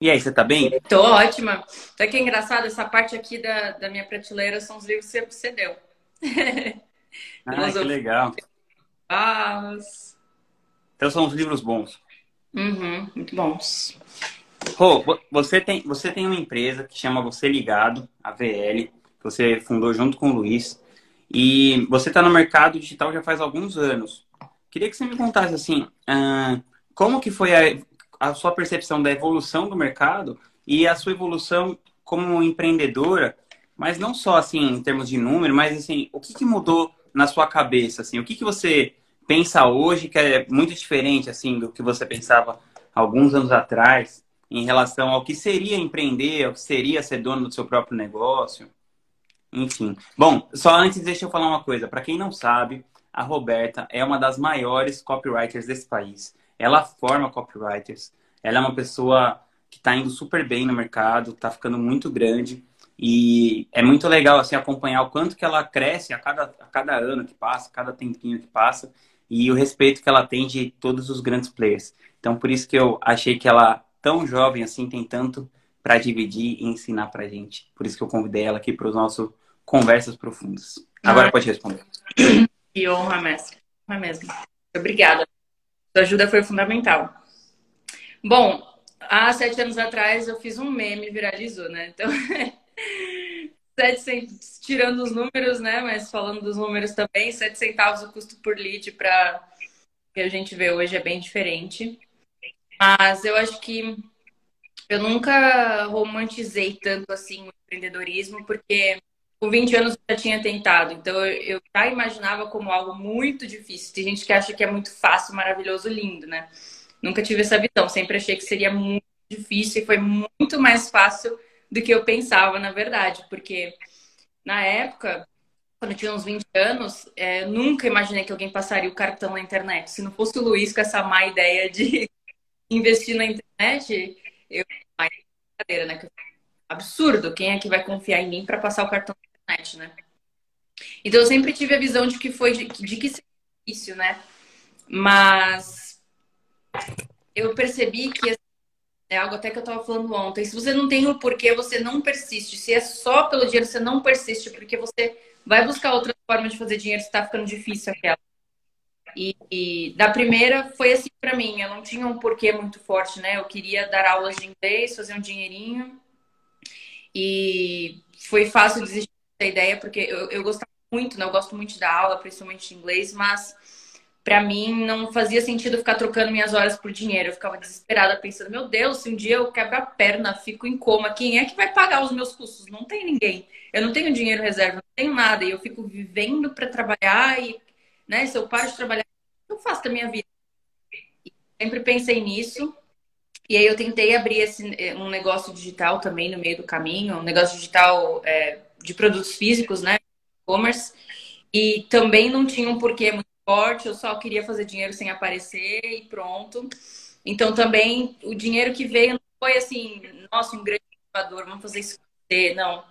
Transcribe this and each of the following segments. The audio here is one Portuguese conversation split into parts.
E aí, você tá bem? Tô ótima. Tá que é engraçado, essa parte aqui da, da minha prateleira são os livros que você deu. ah, que legal. Ah, então são os livros bons. Uhum, muito bons. Rô, você tem, você tem uma empresa que chama Você Ligado, a VL, que você fundou junto com o Luiz. E você está no mercado digital já faz alguns anos. Queria que você me contasse assim, como que foi a, a sua percepção da evolução do mercado e a sua evolução como empreendedora, mas não só assim em termos de número, mas assim, o que, que mudou na sua cabeça, assim, o que, que você pensa hoje que é muito diferente assim do que você pensava alguns anos atrás em relação ao que seria empreender, ao que seria ser dono do seu próprio negócio. Enfim. Bom, só antes deixa eu falar uma coisa. Para quem não sabe, a Roberta é uma das maiores copywriters desse país. Ela forma copywriters. Ela é uma pessoa que está indo super bem no mercado, está ficando muito grande. E é muito legal assim acompanhar o quanto que ela cresce a cada, a cada ano que passa, a cada tempinho que passa, e o respeito que ela tem de todos os grandes players. Então, por isso que eu achei que ela, tão jovem assim, tem tanto para dividir e ensinar para gente. Por isso que eu convidei ela aqui para os nossos Conversas Profundas. Agora ah. pode responder. Que honra, mestre. Honra mesmo. Obrigada. Sua ajuda foi fundamental. Bom, há sete anos atrás eu fiz um meme, viralizou, né? Então, sete tirando os números, né? Mas falando dos números também, sete centavos o custo por lead para que a gente vê hoje é bem diferente. Mas eu acho que eu nunca romantizei tanto assim o empreendedorismo, porque com 20 anos eu já tinha tentado, então eu já imaginava como algo muito difícil. Tem gente que acha que é muito fácil, maravilhoso, lindo, né? Nunca tive essa visão, sempre achei que seria muito difícil e foi muito mais fácil do que eu pensava, na verdade, porque na época, quando eu tinha uns 20 anos, é, nunca imaginei que alguém passaria o cartão na internet. Se não fosse o Luiz com essa má ideia de investir na internet, eu. Brincadeira, né? Absurdo, quem é que vai confiar em mim para passar o cartão internet, né? Então eu sempre tive a visão de que foi de, de que difícil, né? Mas eu percebi que é algo até que eu estava falando ontem. Se você não tem o porquê, você não persiste. Se é só pelo dinheiro, você não persiste, porque você vai buscar outra forma de fazer dinheiro está ficando difícil aquela. E, e, da primeira foi assim para mim. Eu não tinha um porquê muito forte, né? Eu queria dar aulas de inglês, fazer um dinheirinho. E foi fácil desistir da ideia, porque eu, eu gostava muito, né? Eu gosto muito da aula, principalmente de inglês, mas para mim não fazia sentido ficar trocando minhas horas por dinheiro. Eu ficava desesperada pensando, meu Deus, se um dia eu quebro a perna, fico em coma, quem é que vai pagar os meus custos? Não tem ninguém. Eu não tenho dinheiro reserva, não tenho nada. E eu fico vivendo para trabalhar e, né, se eu paro de trabalhar, eu faço da minha vida? E sempre pensei nisso. E aí eu tentei abrir esse, eh, um negócio digital também no meio do caminho, um negócio digital é, de produtos físicos, né? E-commerce. E também não tinha um porquê muito forte, eu só queria fazer dinheiro sem aparecer e pronto. Então também o dinheiro que veio não foi assim, nossa, um grande inovador, vamos fazer isso não.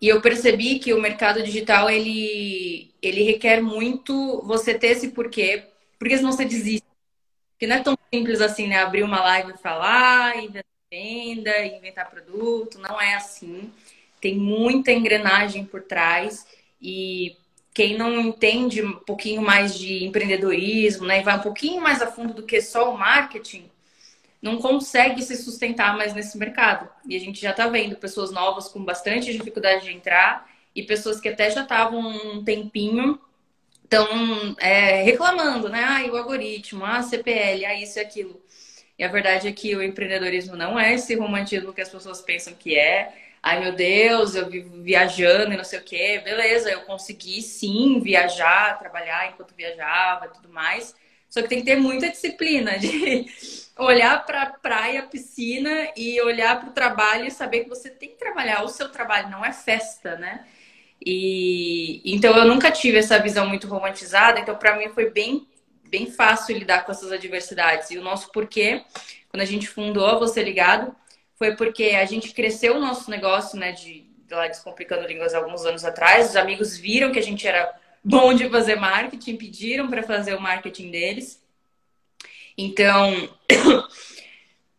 E eu percebi que o mercado digital ele ele requer muito você ter esse porquê, porque senão você desiste. Porque não é tão simples assim, né? Abrir uma live e falar, inventar venda, inventar produto, não é assim. Tem muita engrenagem por trás e quem não entende um pouquinho mais de empreendedorismo, né, e vai um pouquinho mais a fundo do que só o marketing, não consegue se sustentar mais nesse mercado. E a gente já está vendo pessoas novas com bastante dificuldade de entrar e pessoas que até já estavam um tempinho estão é, reclamando, né? Ah, o algoritmo, ah, CPL, ah, isso e aquilo. E a verdade é que o empreendedorismo não é esse romantismo que as pessoas pensam que é ai meu Deus, eu vivo viajando e não sei o quê. Beleza, eu consegui sim viajar, trabalhar enquanto viajava e tudo mais. Só que tem que ter muita disciplina de olhar para praia, piscina e olhar para o trabalho e saber que você tem que trabalhar. O seu trabalho não é festa, né? E então eu nunca tive essa visão muito romantizada, então para mim foi bem bem fácil lidar com essas adversidades. E o nosso porquê, quando a gente fundou a Você Ligado, foi porque a gente cresceu o nosso negócio, né, de, de lá Descomplicando Línguas alguns anos atrás. Os amigos viram que a gente era bom de fazer marketing, pediram para fazer o marketing deles. Então,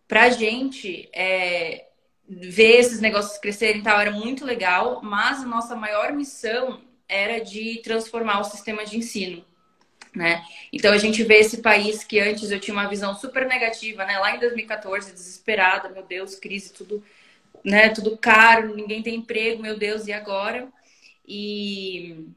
pra gente, é, ver esses negócios crescerem tal era muito legal, mas a nossa maior missão era de transformar o sistema de ensino. Né? Então a gente vê esse país que antes eu tinha uma visão super negativa, né? Lá em 2014, desesperada, meu Deus, crise, tudo, né? Tudo caro, ninguém tem emprego, meu Deus, e agora? E,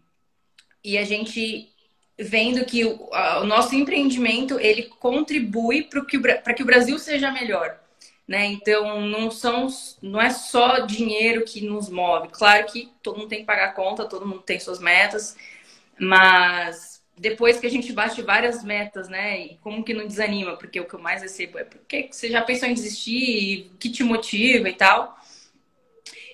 e a gente vendo que o, o nosso empreendimento ele contribui para que, que o Brasil seja melhor. Né? Então não são, não é só dinheiro que nos move. Claro que todo mundo tem que pagar conta, todo mundo tem suas metas, mas depois que a gente bate várias metas, né? E como que não desanima? Porque o que eu mais recebo é porque você já pensou em desistir, que te motiva e tal.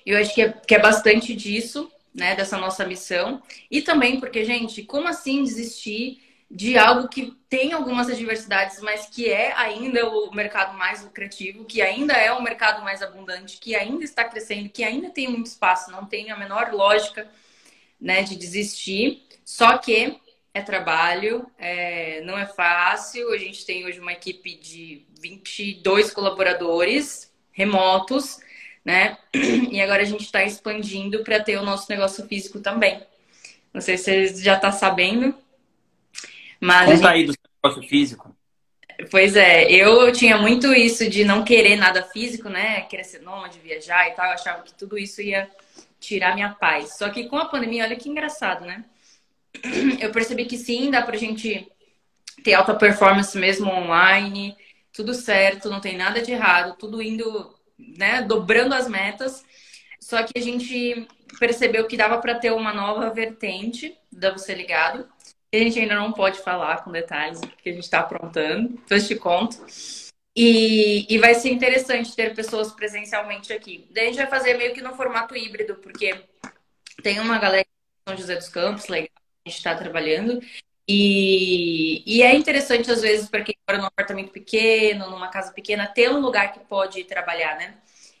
Eu acho que é, que é bastante disso, né? Dessa nossa missão. E também porque, gente, como assim desistir de algo que tem algumas adversidades, mas que é ainda o mercado mais lucrativo, que ainda é o mercado mais abundante, que ainda está crescendo, que ainda tem muito espaço, não tem a menor lógica né, de desistir. Só que é trabalho, é, não é fácil. A gente tem hoje uma equipe de 22 colaboradores remotos, né? E agora a gente está expandindo para ter o nosso negócio físico também. Não sei se você já está sabendo, mas. Conta gente... aí do negócio físico. Pois é, eu tinha muito isso de não querer nada físico, né? Querer ser nômade, viajar e tal. Eu achava que tudo isso ia tirar minha paz. Só que com a pandemia, olha que engraçado, né? Eu percebi que sim, dá pra gente ter alta performance mesmo online, tudo certo, não tem nada de errado, tudo indo, né, dobrando as metas. Só que a gente percebeu que dava para ter uma nova vertente da Você Ligado, a gente ainda não pode falar com detalhes que a gente está aprontando, depois te conto. E, e vai ser interessante ter pessoas presencialmente aqui. Daí a gente vai fazer meio que no formato híbrido, porque tem uma galera de São José dos Campos, legal, gente está trabalhando. E, e, é interessante, às vezes, para quem mora num apartamento pequeno, numa casa pequena, ter um lugar que pode trabalhar, né?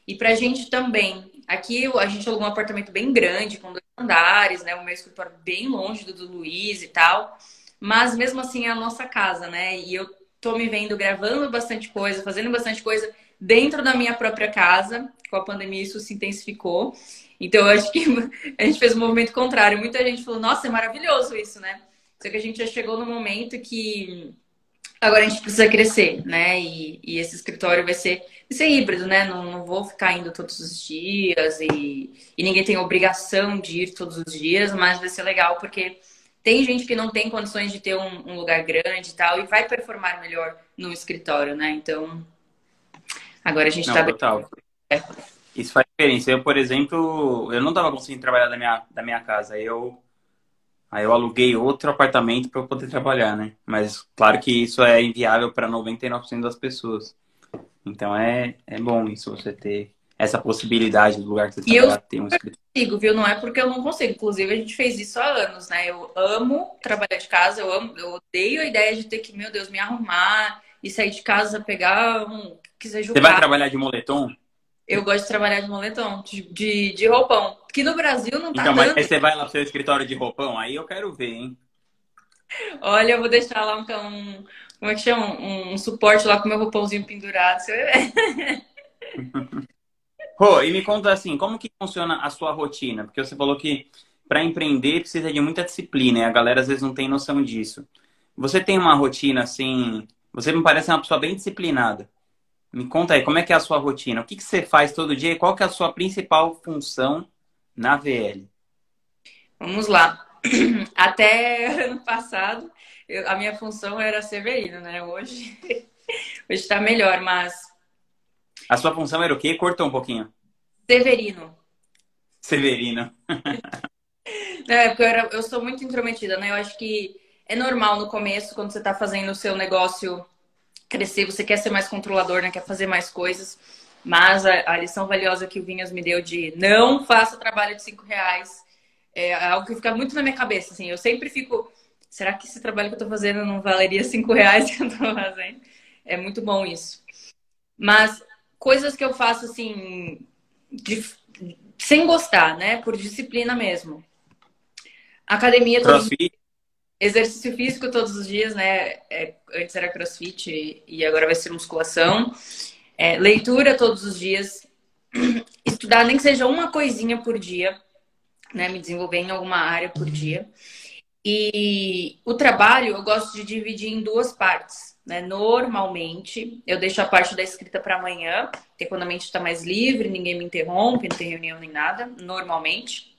E para a gente também. Aqui a gente alugou um apartamento bem grande, com dois andares, né? O meu escritório bem longe do do Luiz e tal. Mas mesmo assim é a nossa casa, né? E eu tô me vendo gravando bastante coisa, fazendo bastante coisa dentro da minha própria casa. Com a pandemia isso se intensificou. Então eu acho que a gente fez um movimento contrário. Muita gente falou, nossa, é maravilhoso isso, né? Só que a gente já chegou no momento que agora a gente precisa crescer, né? E, e esse escritório vai ser ser híbrido, né? Não, não vou ficar indo todos os dias e, e ninguém tem obrigação de ir todos os dias, mas vai ser legal porque tem gente que não tem condições de ter um, um lugar grande e tal e vai performar melhor no escritório, né? Então, agora a gente está... Total. É. Isso faz diferença. Eu, por exemplo, eu não estava conseguindo trabalhar da minha, da minha casa. Eu Aí eu aluguei outro apartamento para eu poder trabalhar, né? Mas claro que isso é inviável para 99% das pessoas. Então é, é bom isso, você ter essa possibilidade do lugar que você trabalha, ter um escritório. consigo, viu? Não é porque eu não consigo. Inclusive, a gente fez isso há anos, né? Eu amo trabalhar de casa, eu amo, eu odeio a ideia de ter que, meu Deus, me arrumar e sair de casa, pegar um. Quiser jogar. Você vai trabalhar de moletom? Eu gosto de trabalhar de moletom, de, de, de roupão. Que no Brasil não tá então, dando. Mas você vai lá pro seu escritório de roupão, aí eu quero ver, hein? Olha, eu vou deixar lá um, um como é que chama? Um, um suporte lá com meu roupãozinho pendurado. Rô, e me conta assim, como que funciona a sua rotina? Porque você falou que para empreender precisa de muita disciplina, e a galera às vezes não tem noção disso. Você tem uma rotina assim, você me parece uma pessoa bem disciplinada. Me conta aí, como é que é a sua rotina? O que, que você faz todo dia e qual que é a sua principal função na VL? Vamos lá. Até ano passado, eu, a minha função era Severino, né? Hoje hoje está melhor, mas. A sua função era o quê? Cortou um pouquinho. Severino. Severino. é, porque eu, era, eu sou muito intrometida, né? Eu acho que é normal no começo, quando você está fazendo o seu negócio crescer, você quer ser mais controlador, né? Quer fazer mais coisas. Mas a, a lição valiosa que o Vinhas me deu de não faça trabalho de cinco reais é algo que fica muito na minha cabeça. Assim, eu sempre fico será que esse trabalho que eu tô fazendo não valeria cinco reais que eu tô fazendo? É muito bom isso. Mas coisas que eu faço assim, de, sem gostar, né? Por disciplina mesmo. Academia crossfit. Exercício físico todos os dias, né? É, antes era crossfit e agora vai ser musculação. É, leitura todos os dias, estudar nem que seja uma coisinha por dia, né? Me desenvolver em alguma área por dia. E o trabalho eu gosto de dividir em duas partes. Né? Normalmente, eu deixo a parte da escrita para amanhã, porque quando a mente está mais livre, ninguém me interrompe, não tem reunião nem nada, normalmente.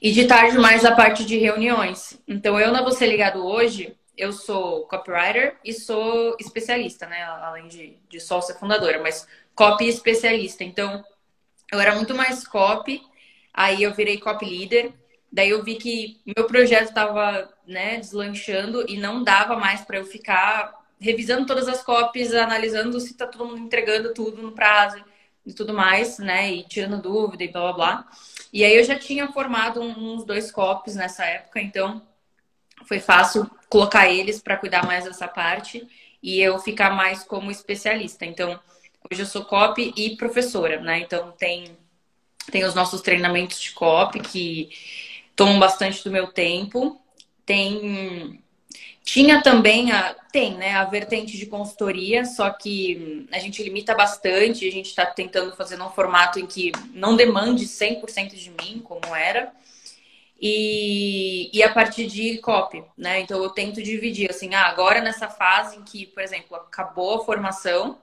E de tarde, mais a parte de reuniões. Então, eu na Você Ligado hoje, eu sou copywriter e sou especialista, né? Além de, de sócia fundadora, mas copy especialista. Então, eu era muito mais copy, aí eu virei copy leader. Daí eu vi que meu projeto estava né, deslanchando e não dava mais para eu ficar revisando todas as copies, analisando se está todo mundo entregando tudo no prazo e tudo mais, né? E tirando dúvida e blá blá blá. E aí eu já tinha formado uns dois copies nessa época, então foi fácil colocar eles para cuidar mais dessa parte e eu ficar mais como especialista. Então, hoje eu sou copy e professora, né? Então tem tem os nossos treinamentos de copy que tomam bastante do meu tempo. Tem tinha também a tem, né, a vertente de consultoria, só que a gente limita bastante, a gente está tentando fazer num formato em que não demande 100% de mim, como era. E, e a partir de copy, né? Então eu tento dividir assim, ah, agora nessa fase em que, por exemplo, acabou a formação,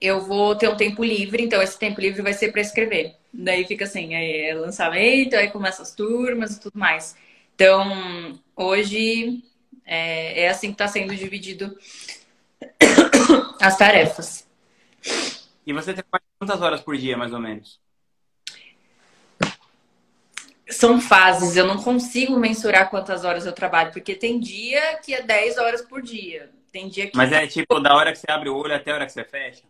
eu vou ter um tempo livre, então esse tempo livre vai ser para escrever. Daí fica assim, aí é lançamento, aí começa as turmas e tudo mais. Então, hoje é, é assim que está sendo dividido as tarefas. E você trabalha quantas horas por dia, mais ou menos? São fases, eu não consigo mensurar quantas horas eu trabalho, porque tem dia que é 10 horas por dia. Tem dia que. Mas é tipo da hora que você abre o olho até a hora que você fecha?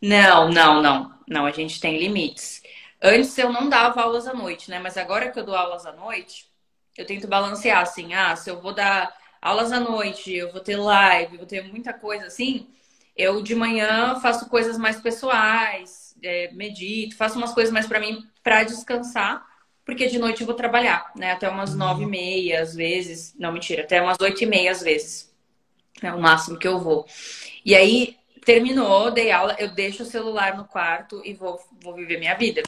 Não, não, não. Não, a gente tem limites. Antes eu não dava aulas à noite, né? Mas agora que eu dou aulas à noite, eu tento balancear assim, ah, se eu vou dar aulas à noite, eu vou ter live, vou ter muita coisa assim, eu de manhã faço coisas mais pessoais, é, medito, faço umas coisas mais para mim para descansar, porque de noite eu vou trabalhar, né? Até umas uhum. nove e meia, às vezes. Não, mentira, até umas oito e meia, às vezes. É o máximo que eu vou. E aí, terminou, dei aula, eu deixo o celular no quarto e vou, vou viver minha vida.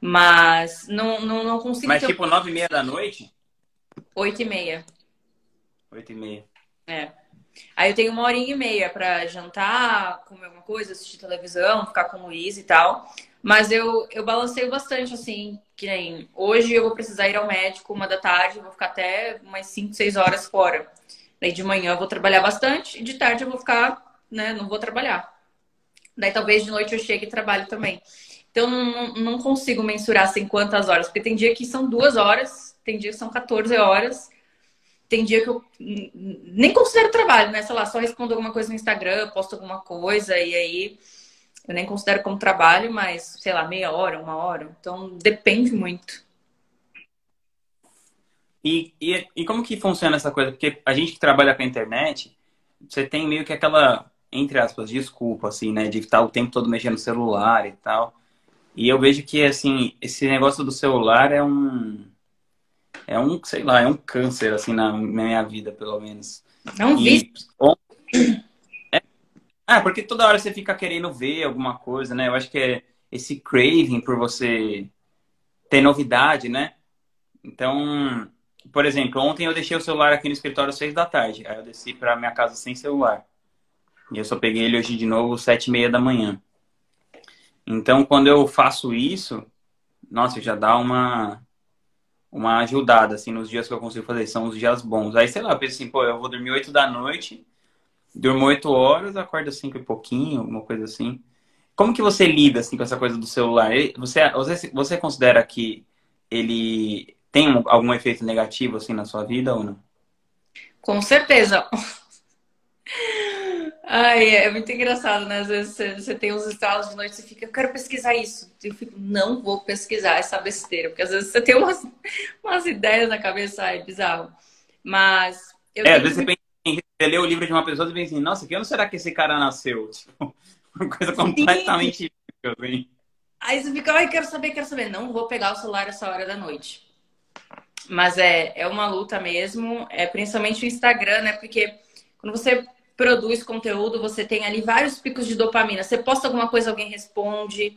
Mas não, não, não consigo. Mas tipo nove e meia da noite? Oito e meia. Oito e meia. É. Aí eu tenho uma horinha e meia para jantar, comer alguma coisa, assistir televisão, ficar com o Luiz e tal. Mas eu, eu balanceio bastante, assim, que nem hoje eu vou precisar ir ao médico uma da tarde, vou ficar até umas 5, 6 horas fora. Daí de manhã eu vou trabalhar bastante e de tarde eu vou ficar né? Não vou trabalhar. Daí talvez de noite eu chegue e trabalhe também. Então não, não consigo mensurar assim quantas horas, porque tem dia que são duas horas, tem dia que são 14 horas, tem dia que eu nem considero trabalho, né? Sei lá, só respondo alguma coisa no Instagram, posto alguma coisa e aí eu nem considero como trabalho, mas sei lá, meia hora, uma hora. Então depende muito. E, e, e como que funciona essa coisa? Porque a gente que trabalha com a internet, você tem meio que aquela entre aspas, desculpa, assim, né? De estar o tempo todo mexendo no celular e tal. E eu vejo que, assim, esse negócio do celular é um. É um, sei lá, é um câncer, assim, na minha vida, pelo menos. É um vício. É, porque toda hora você fica querendo ver alguma coisa, né? Eu acho que é esse craving por você ter novidade, né? Então, por exemplo, ontem eu deixei o celular aqui no escritório às seis da tarde. Aí eu desci para minha casa sem celular. E eu só peguei ele hoje de novo sete e meia da manhã. Então, quando eu faço isso, nossa, já dá uma uma ajudada, assim, nos dias que eu consigo fazer. São os dias bons. Aí, sei lá, eu penso assim, pô, eu vou dormir oito da noite, durmo oito horas, acordo cinco e pouquinho, alguma coisa assim. Como que você lida, assim, com essa coisa do celular? Você, você, você considera que ele tem algum efeito negativo, assim, na sua vida ou não? Com certeza. Ai, é muito engraçado, né? Às vezes você, você tem uns estalos de noite e você fica, eu quero pesquisar isso. Eu fico, não vou pesquisar essa besteira, porque às vezes você tem umas, umas ideias na cabeça, é bizarro. Mas. Eu é, às vezes você pensa ler o livro de uma pessoa e pensa assim, nossa, que ano será que esse cara nasceu? Tipo, uma coisa completamente assim. Aí você fica, ai, quero saber, quero saber. Não vou pegar o celular essa hora da noite. Mas é, é uma luta mesmo, é principalmente o Instagram, né? Porque quando você produz conteúdo, você tem ali vários picos de dopamina. Você posta alguma coisa, alguém responde.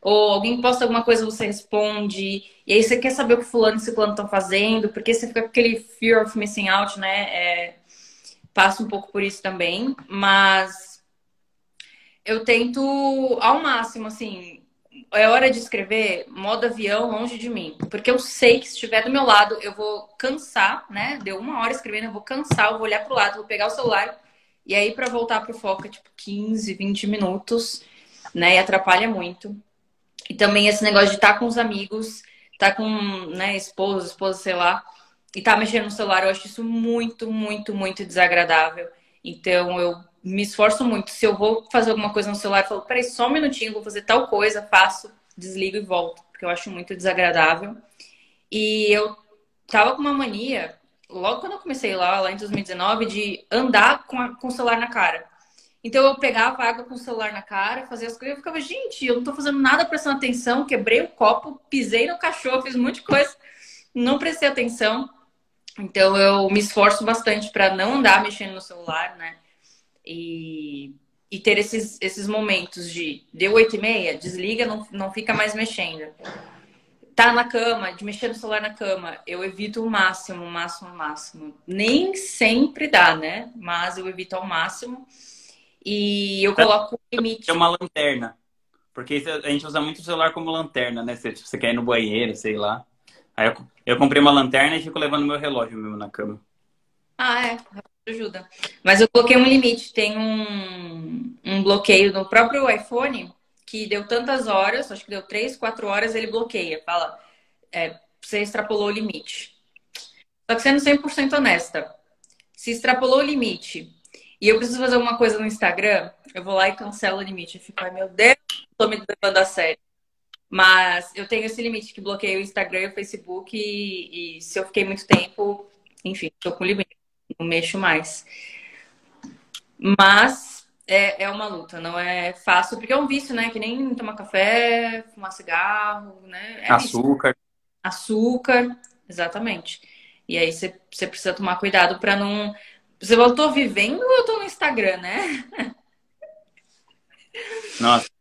Ou alguém posta alguma coisa, você responde. E aí você quer saber o que fulano e ciclano estão fazendo, porque você fica com aquele fear of missing out, né? É, passa um pouco por isso também. Mas eu tento ao máximo, assim, é hora de escrever modo avião longe de mim. Porque eu sei que se estiver do meu lado, eu vou cansar, né? Deu uma hora escrevendo, eu vou cansar, eu vou olhar pro lado, vou pegar o celular. E aí, para voltar pro foco, é tipo 15, 20 minutos, né? E atrapalha muito. E também esse negócio de estar tá com os amigos, estar tá com, né, esposa, esposa, sei lá, e tá mexendo no celular, eu acho isso muito, muito, muito desagradável. Então eu me esforço muito. Se eu vou fazer alguma coisa no celular, eu falo, peraí, só um minutinho, vou fazer tal coisa, faço, desligo e volto, porque eu acho muito desagradável. E eu tava com uma mania, logo quando eu comecei lá, lá em 2019, de andar com, a, com o celular na cara. Então eu pegava água com o celular na cara, fazia as coisas, eu ficava, gente, eu não tô fazendo nada prestando atenção, quebrei o copo, pisei no cachorro, fiz um monte de coisa, não prestei atenção. Então eu me esforço bastante para não andar mexendo no celular, né? E, e ter esses, esses momentos de deu oito e meia, desliga, não, não fica mais mexendo. Tá na cama, de mexer no celular na cama, eu evito o máximo, o máximo, o máximo. Nem sempre dá, né? Mas eu evito ao máximo. E eu coloco o limite. É uma lanterna. Porque a gente usa muito o celular como lanterna, né? Se você quer ir no banheiro, sei lá. Aí eu, eu comprei uma lanterna e fico levando meu relógio mesmo na cama. Ah, é. Ajuda. Mas eu coloquei um limite. Tem um, um bloqueio no próprio iPhone que deu tantas horas, acho que deu três, quatro horas, ele bloqueia. Fala, é, você extrapolou o limite. Só que sendo 100% honesta, se extrapolou o limite e eu preciso fazer alguma coisa no Instagram, eu vou lá e cancelo o limite. Eu fico, ai meu Deus, tô me levando a sério. Mas eu tenho esse limite que bloqueia o Instagram e o Facebook e, e se eu fiquei muito tempo, enfim, tô com limite, não mexo mais. Mas é, é uma luta, não é fácil, porque é um vício, né? Que nem tomar café, fumar cigarro, né? É Açúcar. Vício. Açúcar, exatamente. E aí você precisa tomar cuidado para não você voltou vivendo ou eu tô no Instagram, né? Nossa.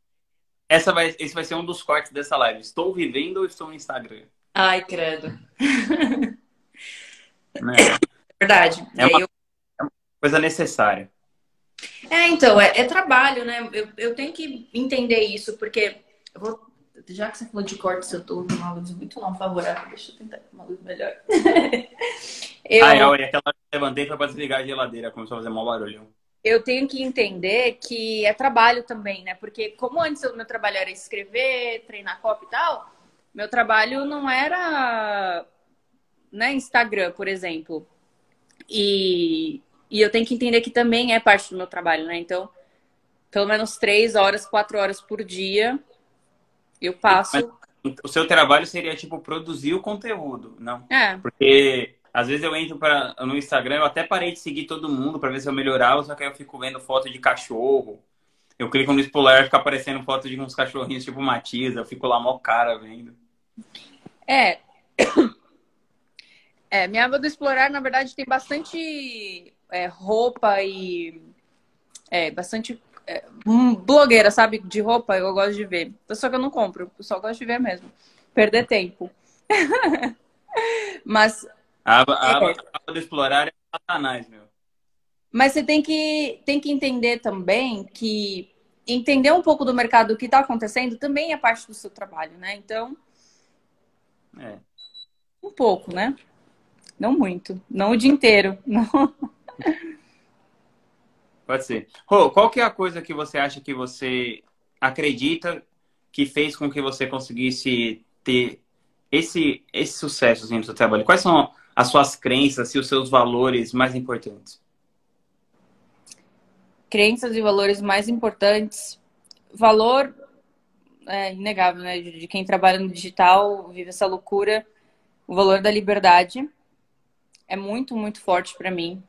Essa vai, esse vai ser um dos cortes dessa live. Estou vivendo ou estou no Instagram? Ai, credo. É verdade. É uma, eu... é uma, coisa necessária. É, então, é, é trabalho, né? Eu, eu tenho que entender isso, porque vou já que você falou de cortes, eu tô numa luz muito não favorável. Deixa eu tentar uma luz melhor. eu... Ah, é, aquela que eu levantei foi pra desligar a geladeira, começou a fazer mau barulho. Eu tenho que entender que é trabalho também, né? Porque como antes o meu trabalho era escrever, treinar copy e tal, meu trabalho não era né, Instagram, por exemplo. E, e eu tenho que entender que também é parte do meu trabalho, né? Então, pelo menos três horas, quatro horas por dia eu passo. Mas o seu trabalho seria, tipo, produzir o conteúdo, não? É. Porque às vezes eu entro pra, no Instagram, eu até parei de seguir todo mundo para ver se eu melhorava, só que aí eu fico vendo foto de cachorro. Eu clico no Explorer, fica aparecendo foto de uns cachorrinhos tipo Matias, eu fico lá mó cara vendo. É. É, minha aba do Explorar, na verdade, tem bastante é, roupa e é, bastante é, blogueira, sabe? De roupa, eu gosto de ver. Só que eu não compro, eu só gosto de ver mesmo. Perder tempo. Mas. A aba, a aba, a aba do explorar é satanás, meu. Mas você tem que, tem que entender também que entender um pouco do mercado, o que está acontecendo, também é parte do seu trabalho, né? Então. É. Um pouco, né? Não muito. Não o dia inteiro. Não. Pode ser. Rô, qual que é a coisa que você acha que você acredita que fez com que você conseguisse ter esse, esse sucesso assim, no seu trabalho? Quais são as suas crenças e os seus valores mais importantes? Crenças e valores mais importantes. Valor é inegável, né? De quem trabalha no digital, vive essa loucura. O valor da liberdade é muito, muito forte para mim.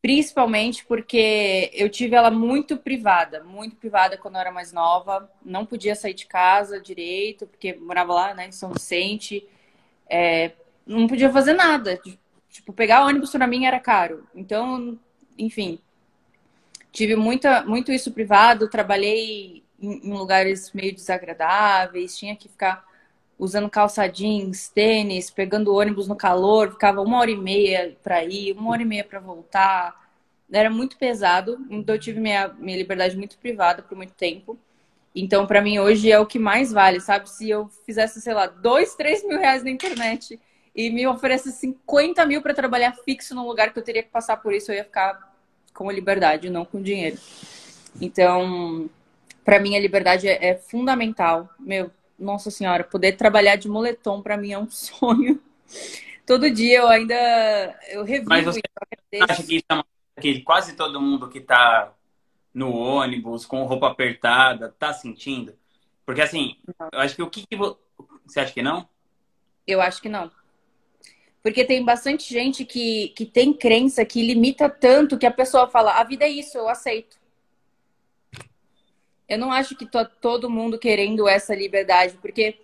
Principalmente porque eu tive ela muito privada, muito privada quando eu era mais nova. Não podia sair de casa direito, porque morava lá né, em São Vicente. É, não podia fazer nada. Tipo, pegar ônibus para mim era caro. Então, enfim, tive muita, muito isso privado, trabalhei em, lugares meio desagradáveis, tinha que ficar usando calça jeans, tênis, pegando ônibus no calor, ficava uma hora e meia para ir, uma hora e meia para voltar. Era muito pesado, então eu tive minha, minha liberdade muito privada por muito tempo. Então, para mim, hoje é o que mais vale, sabe? Se eu fizesse, sei lá, dois, três mil reais na internet e me oferece 50 mil para trabalhar fixo num lugar que eu teria que passar por isso, eu ia ficar com a liberdade, não com dinheiro. Então, para mim, a liberdade é, é, fundamental. Meu, nossa senhora, poder trabalhar de moletom para mim é um sonho. Todo dia eu ainda eu revivo Mas você acha que, é que quase todo mundo que está no ônibus com roupa apertada tá sentindo? Porque assim, eu acho que o que, que você acha que não? Eu acho que não. Porque tem bastante gente que, que tem crença que limita tanto que a pessoa fala: a vida é isso, eu aceito. Eu não acho que tá todo mundo querendo essa liberdade, porque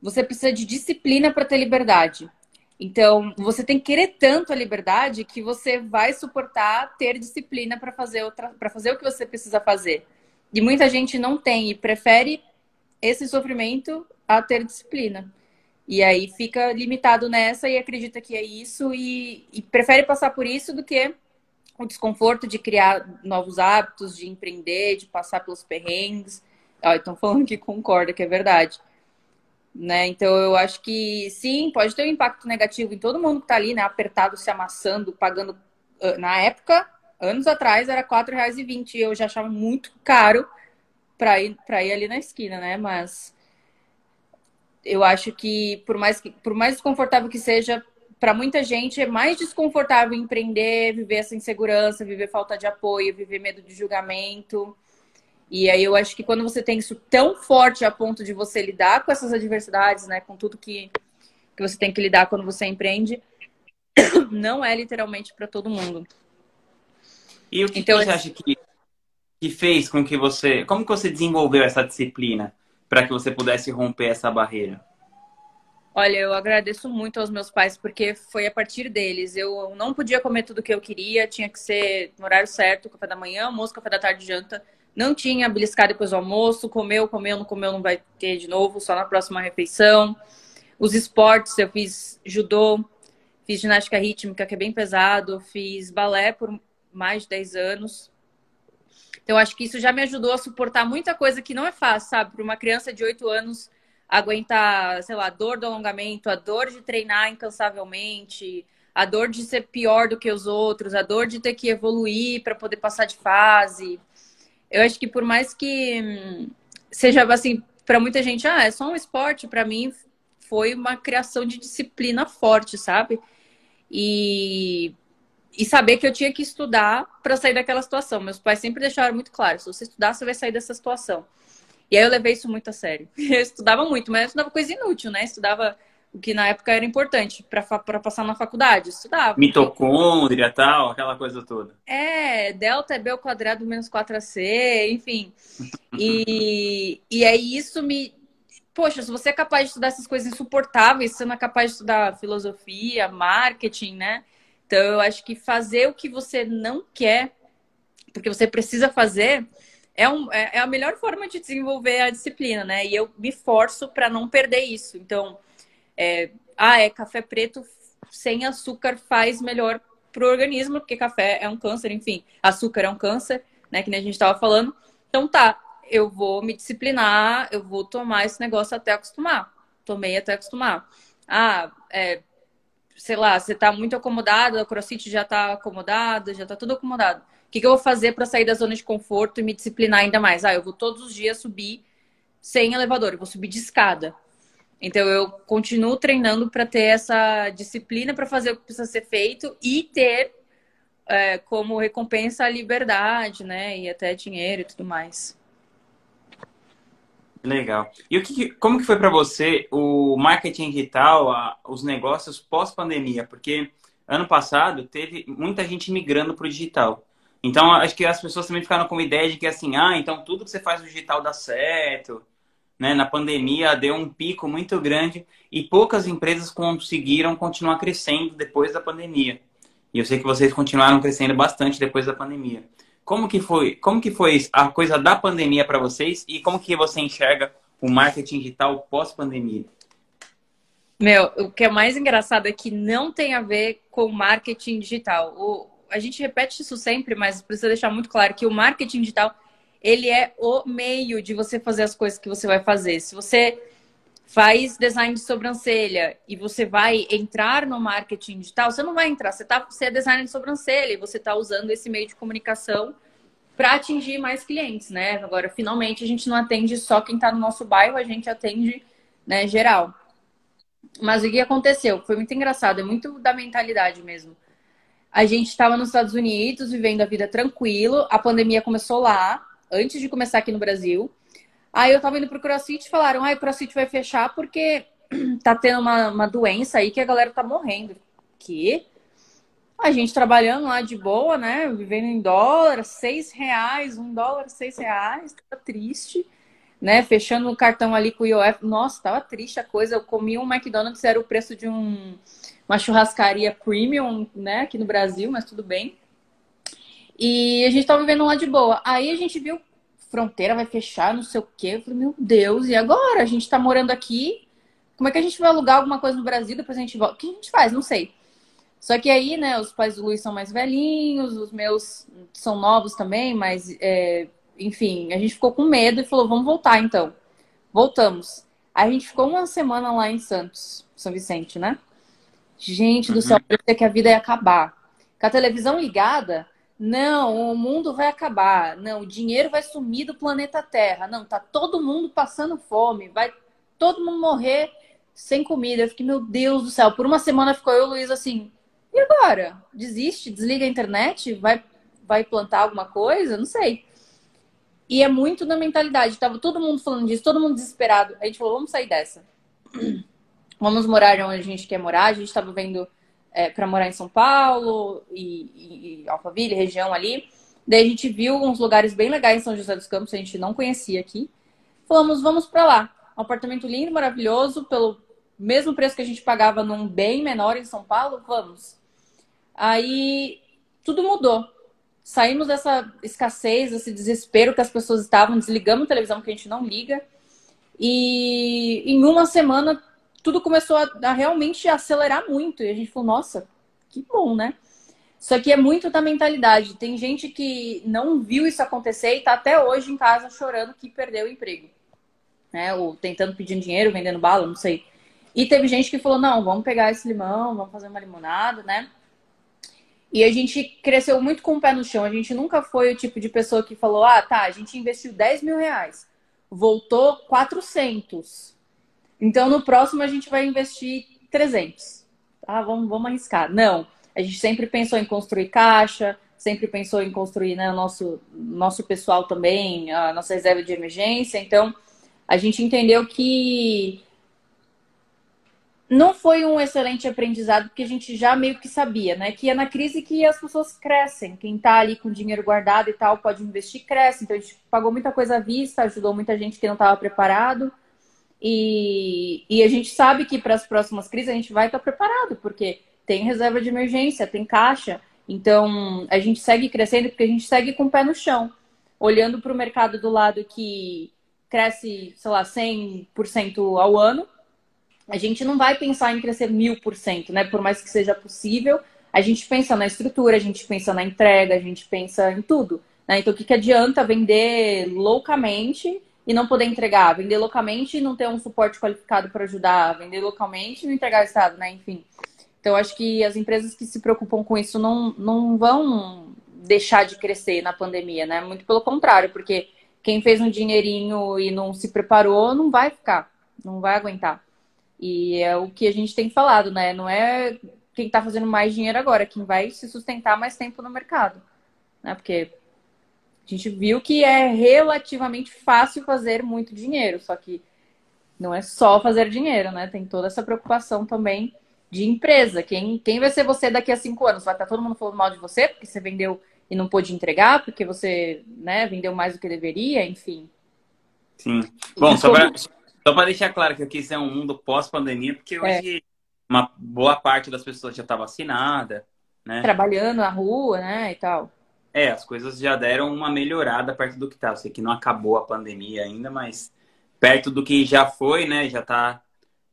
você precisa de disciplina para ter liberdade. Então, você tem que querer tanto a liberdade que você vai suportar ter disciplina para fazer outra, para fazer o que você precisa fazer. E muita gente não tem e prefere esse sofrimento a ter disciplina. E aí fica limitado nessa e acredita que é isso e, e prefere passar por isso do que o desconforto de criar novos hábitos, de empreender, de passar pelos perrengues. Ó, então falando que concorda que é verdade. Né? Então eu acho que sim, pode ter um impacto negativo em todo mundo que está ali, né? Apertado, se amassando, pagando. Ah, na época, anos atrás, era R$ 4,20 e eu já achava muito caro para ir, ir ali na esquina, né? Mas eu acho que por mais, que, por mais desconfortável que seja, para muita gente é mais desconfortável empreender, viver essa insegurança, viver falta de apoio, viver medo de julgamento. E aí eu acho que quando você tem isso tão forte a ponto de você lidar com essas adversidades, né, com tudo que, que você tem que lidar quando você empreende, não é literalmente para todo mundo. E o que, então, que você acha que, que fez com que você. Como que você desenvolveu essa disciplina? Para que você pudesse romper essa barreira? Olha, eu agradeço muito aos meus pais, porque foi a partir deles. Eu não podia comer tudo que eu queria, tinha que ser no horário certo, café da manhã, almoço, café da tarde, janta. Não tinha beliscar depois do almoço, comeu, comeu, não comeu, não vai ter de novo, só na próxima refeição. Os esportes, eu fiz judô, fiz ginástica rítmica, que é bem pesado, fiz balé por mais de 10 anos. Então, acho que isso já me ajudou a suportar muita coisa que não é fácil, sabe? Para uma criança de 8 anos aguentar, sei lá, a dor do alongamento, a dor de treinar incansavelmente, a dor de ser pior do que os outros, a dor de ter que evoluir para poder passar de fase. Eu acho que por mais que hum, seja assim, para muita gente, ah, é só um esporte, para mim foi uma criação de disciplina forte, sabe? E e saber que eu tinha que estudar para sair daquela situação. Meus pais sempre deixaram muito claro: se você estudar, você vai sair dessa situação. E aí eu levei isso muito a sério. Eu estudava muito, mas eu estudava coisa inútil, né? Estudava o que na época era importante para passar na faculdade. Estudava. Mitocôndria, tal, aquela coisa toda. É, delta é B ao quadrado menos 4AC, enfim. E, e aí isso me. Poxa, se você é capaz de estudar essas coisas insuportáveis, você não é capaz de estudar filosofia, marketing, né? Então, eu acho que fazer o que você não quer, porque você precisa fazer, é, um, é, é a melhor forma de desenvolver a disciplina, né? E eu me forço para não perder isso. Então, é, ah, é café preto sem açúcar faz melhor para o organismo, porque café é um câncer, enfim, açúcar é um câncer, né? Que nem a gente estava falando. Então, tá, eu vou me disciplinar, eu vou tomar esse negócio até acostumar. Tomei até acostumar. Ah, é, sei lá, você tá muito acomodado, o crossfit já tá acomodado, já tá tudo acomodado. O que, que eu vou fazer para sair da zona de conforto e me disciplinar ainda mais? Ah, eu vou todos os dias subir sem elevador, eu vou subir de escada. Então eu continuo treinando para ter essa disciplina para fazer o que precisa ser feito e ter é, como recompensa a liberdade, né? E até dinheiro e tudo mais. Legal. E o que, como que foi para você o marketing digital, a, os negócios pós-pandemia? Porque ano passado teve muita gente migrando para o digital. Então, acho que as pessoas também ficaram com a ideia de que assim, ah, então tudo que você faz no digital dá certo. Né? Na pandemia deu um pico muito grande e poucas empresas conseguiram continuar crescendo depois da pandemia. E eu sei que vocês continuaram crescendo bastante depois da pandemia. Como que foi? Como que foi a coisa da pandemia para vocês e como que você enxerga o marketing digital pós-pandemia? Meu, o que é mais engraçado é que não tem a ver com marketing digital. O, a gente repete isso sempre, mas precisa deixar muito claro que o marketing digital ele é o meio de você fazer as coisas que você vai fazer. Se você faz design de sobrancelha e você vai entrar no marketing digital, você não vai entrar, você, tá, você é designer de sobrancelha e você está usando esse meio de comunicação para atingir mais clientes, né? Agora, finalmente, a gente não atende só quem está no nosso bairro, a gente atende né, geral. Mas o que aconteceu? Foi muito engraçado, é muito da mentalidade mesmo. A gente estava nos Estados Unidos, vivendo a vida tranquilo, a pandemia começou lá, antes de começar aqui no Brasil. Aí eu tava indo pro CrossFit e falaram, ah, o CrossFit vai fechar porque tá tendo uma, uma doença aí que a galera tá morrendo. Que? A gente trabalhando lá de boa, né? Vivendo em dólar, seis reais, um dólar, seis reais, tava triste né? Fechando o cartão ali com o IOF. Nossa, tava triste a coisa. Eu comi um McDonald's, era o preço de um, uma churrascaria premium, né? Aqui no Brasil, mas tudo bem. E a gente tava vivendo lá de boa. Aí a gente viu, fronteira vai fechar, não sei o quê. Eu falei, meu Deus, e agora? A gente tá morando aqui. Como é que a gente vai alugar alguma coisa no Brasil, depois a gente volta? O que a gente faz? Não sei. Só que aí, né, os pais do Luiz são mais velhinhos, os meus são novos também, mas é, enfim, a gente ficou com medo e falou, vamos voltar então. Voltamos. A gente ficou uma semana lá em Santos, São Vicente, né? Gente do uhum. céu, parecia que a vida ia acabar. Com a televisão ligada, não, o mundo vai acabar. Não, o dinheiro vai sumir do planeta Terra. Não, tá todo mundo passando fome. Vai todo mundo morrer sem comida. Eu fiquei, meu Deus do céu. Por uma semana ficou eu e o Luiz assim. E agora? Desiste? Desliga a internet? Vai, vai plantar alguma coisa? Não sei. E é muito na mentalidade. Tava todo mundo falando disso, todo mundo desesperado. A gente falou, vamos sair dessa. Vamos morar onde a gente quer morar. A gente estava vendo é, para morar em São Paulo e, e, e Alphaville, região ali. Daí a gente viu uns lugares bem legais em São José dos Campos, a gente não conhecia aqui. Falamos, vamos para lá. Um apartamento lindo, maravilhoso, pelo mesmo preço que a gente pagava num bem menor em São Paulo, vamos. Aí tudo mudou saímos dessa escassez, desse desespero que as pessoas estavam, desligamos a televisão que a gente não liga. E em uma semana tudo começou a, a, realmente acelerar muito. E a gente falou, nossa, que bom, né? Só que é muito da mentalidade. Tem gente que não viu isso acontecer e está até hoje em casa chorando que perdeu o emprego. Né? Ou tentando pedir dinheiro, vendendo bala, não sei. E teve gente que falou, não, vamos pegar esse limão, vamos fazer uma limonada, né? E a gente cresceu muito com o pé no chão. A gente nunca foi o tipo de pessoa que falou: ah, tá, a gente investiu 10 mil reais, voltou 400. Então no próximo a gente vai investir 300. Ah, vamos, vamos arriscar. Não. A gente sempre pensou em construir caixa, sempre pensou em construir né, nosso, nosso pessoal também, a nossa reserva de emergência. Então a gente entendeu que não foi um excelente aprendizado, porque a gente já meio que sabia, né? Que é na crise que as pessoas crescem. Quem tá ali com dinheiro guardado e tal pode investir, cresce. Então a gente pagou muita coisa à vista, ajudou muita gente que não estava preparado. E, e a gente sabe que para as próximas crises a gente vai estar tá preparado, porque tem reserva de emergência, tem caixa. Então a gente segue crescendo porque a gente segue com o pé no chão, olhando para o mercado do lado que cresce, sei lá, 100% ao ano a gente não vai pensar em crescer mil por cento, né? Por mais que seja possível, a gente pensa na estrutura, a gente pensa na entrega, a gente pensa em tudo. Né? Então, o que, que adianta vender loucamente e não poder entregar? Vender loucamente e não ter um suporte qualificado para ajudar? Vender localmente e não entregar o estado, né? Enfim. Então, acho que as empresas que se preocupam com isso não, não vão deixar de crescer na pandemia, né? Muito pelo contrário, porque quem fez um dinheirinho e não se preparou não vai ficar, não vai aguentar. E é o que a gente tem falado, né? Não é quem está fazendo mais dinheiro agora, quem vai se sustentar mais tempo no mercado. Né? Porque a gente viu que é relativamente fácil fazer muito dinheiro, só que não é só fazer dinheiro, né? Tem toda essa preocupação também de empresa. Quem, quem vai ser você daqui a cinco anos? Vai estar todo mundo falando mal de você porque você vendeu e não pôde entregar, porque você né, vendeu mais do que deveria, enfim. Sim. Bom, só para só para deixar claro que aqui isso é um mundo pós-pandemia, porque hoje é. uma boa parte das pessoas já está vacinada, né? Trabalhando na rua, né, e tal. É, as coisas já deram uma melhorada perto do que tá. Eu sei que não acabou a pandemia ainda, mas perto do que já foi, né? Já tá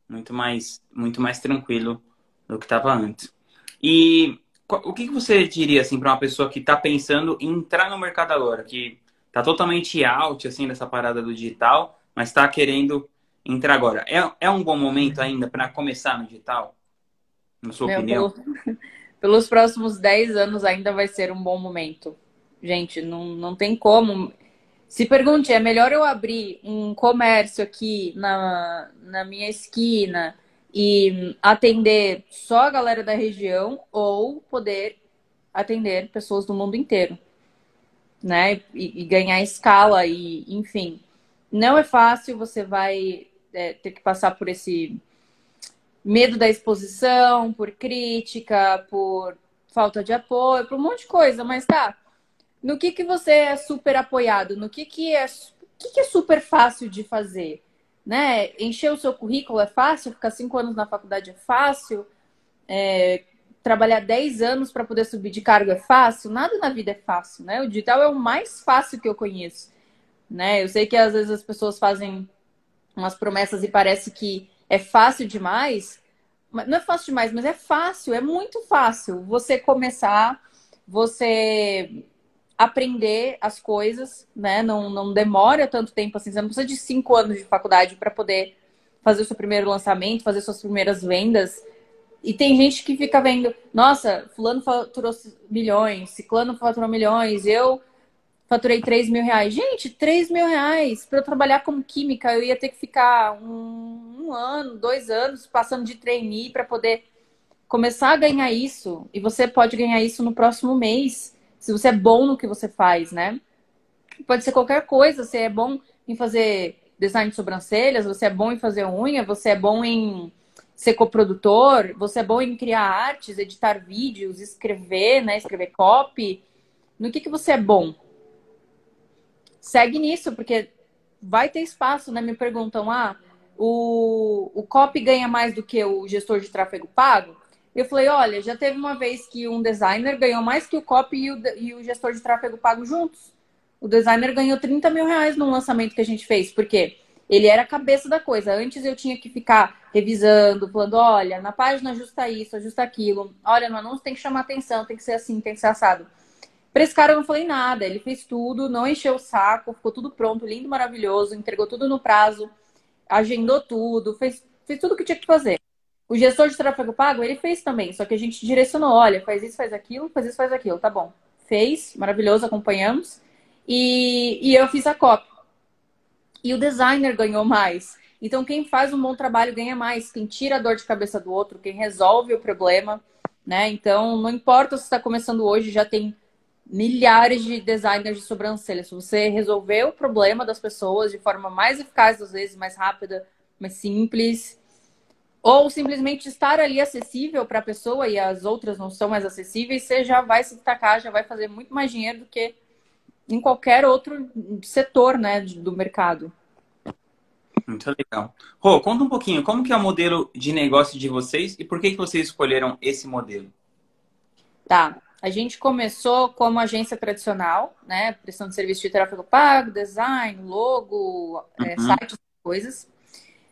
muito mais, muito mais tranquilo do que estava antes. E o que você diria assim para uma pessoa que está pensando em entrar no mercado agora, que está totalmente out assim dessa parada do digital, mas está querendo entrar agora? É, é um bom momento ainda para começar no digital? Na sua Meu, opinião? Pelo, pelos próximos 10 anos ainda vai ser um bom momento. Gente, não, não tem como. Se pergunte, é melhor eu abrir um comércio aqui na, na minha esquina e atender só a galera da região ou poder atender pessoas do mundo inteiro, né? E, e ganhar escala e, enfim, não é fácil. Você vai é, ter que passar por esse medo da exposição, por crítica, por falta de apoio, por um monte de coisa, mas tá. No que que você é super apoiado? No que que é, que, que é super fácil de fazer? né? Encher o seu currículo é fácil, ficar cinco anos na faculdade é fácil, é, trabalhar dez anos para poder subir de cargo é fácil, nada na vida é fácil, né? O digital é o mais fácil que eu conheço, né? Eu sei que às vezes as pessoas fazem umas promessas e parece que é fácil demais, não é fácil demais, mas é fácil, é muito fácil você começar, você aprender as coisas, né? Não, não demora tanto tempo assim. Você não precisa de cinco anos de faculdade para poder fazer o seu primeiro lançamento, fazer suas primeiras vendas. E tem gente que fica vendo, nossa, fulano faturou milhões, ciclano faturou milhões, eu faturei 3 mil reais. Gente, 3 mil reais para eu trabalhar como química, eu ia ter que ficar um, um ano, dois anos passando de trainee para poder começar a ganhar isso. E você pode ganhar isso no próximo mês se você é bom no que você faz, né? Pode ser qualquer coisa, você é bom em fazer design de sobrancelhas, você é bom em fazer unha, você é bom em ser coprodutor, você é bom em criar artes, editar vídeos, escrever, né? Escrever copy. No que, que você é bom? Segue nisso, porque vai ter espaço, né? Me perguntam, ah, o, o copy ganha mais do que o gestor de tráfego pago? Eu falei, olha, já teve uma vez que um designer ganhou mais que o copy e o, e o gestor de tráfego pago juntos. O designer ganhou 30 mil reais no lançamento que a gente fez, porque ele era a cabeça da coisa. Antes eu tinha que ficar revisando, falando, olha, na página ajusta isso, ajusta aquilo. Olha, no anúncio tem que chamar atenção, tem que ser assim, tem que ser assado. Para esse cara eu não falei nada, ele fez tudo, não encheu o saco, ficou tudo pronto, lindo, maravilhoso, entregou tudo no prazo, agendou tudo, fez, fez tudo o que tinha que fazer. O gestor de tráfego pago, ele fez também, só que a gente direcionou, olha, faz isso, faz aquilo, faz isso, faz aquilo, tá bom. Fez, maravilhoso, acompanhamos. E, e eu fiz a cópia. E o designer ganhou mais. Então, quem faz um bom trabalho ganha mais. Quem tira a dor de cabeça do outro, quem resolve o problema, né? Então, não importa se está começando hoje, já tem milhares de designers de sobrancelha. Se você resolver o problema das pessoas de forma mais eficaz, às vezes mais rápida, mais simples, ou simplesmente estar ali acessível para a pessoa e as outras não são mais acessíveis, você já vai se destacar, já vai fazer muito mais dinheiro do que em qualquer outro setor né, do mercado. Muito legal. Rô, conta um pouquinho, como que é o modelo de negócio de vocês e por que, que vocês escolheram esse modelo? Tá, a gente começou como agência tradicional, né? Prestando serviço de tráfego pago, design, logo, é, uhum. é, sites, coisas.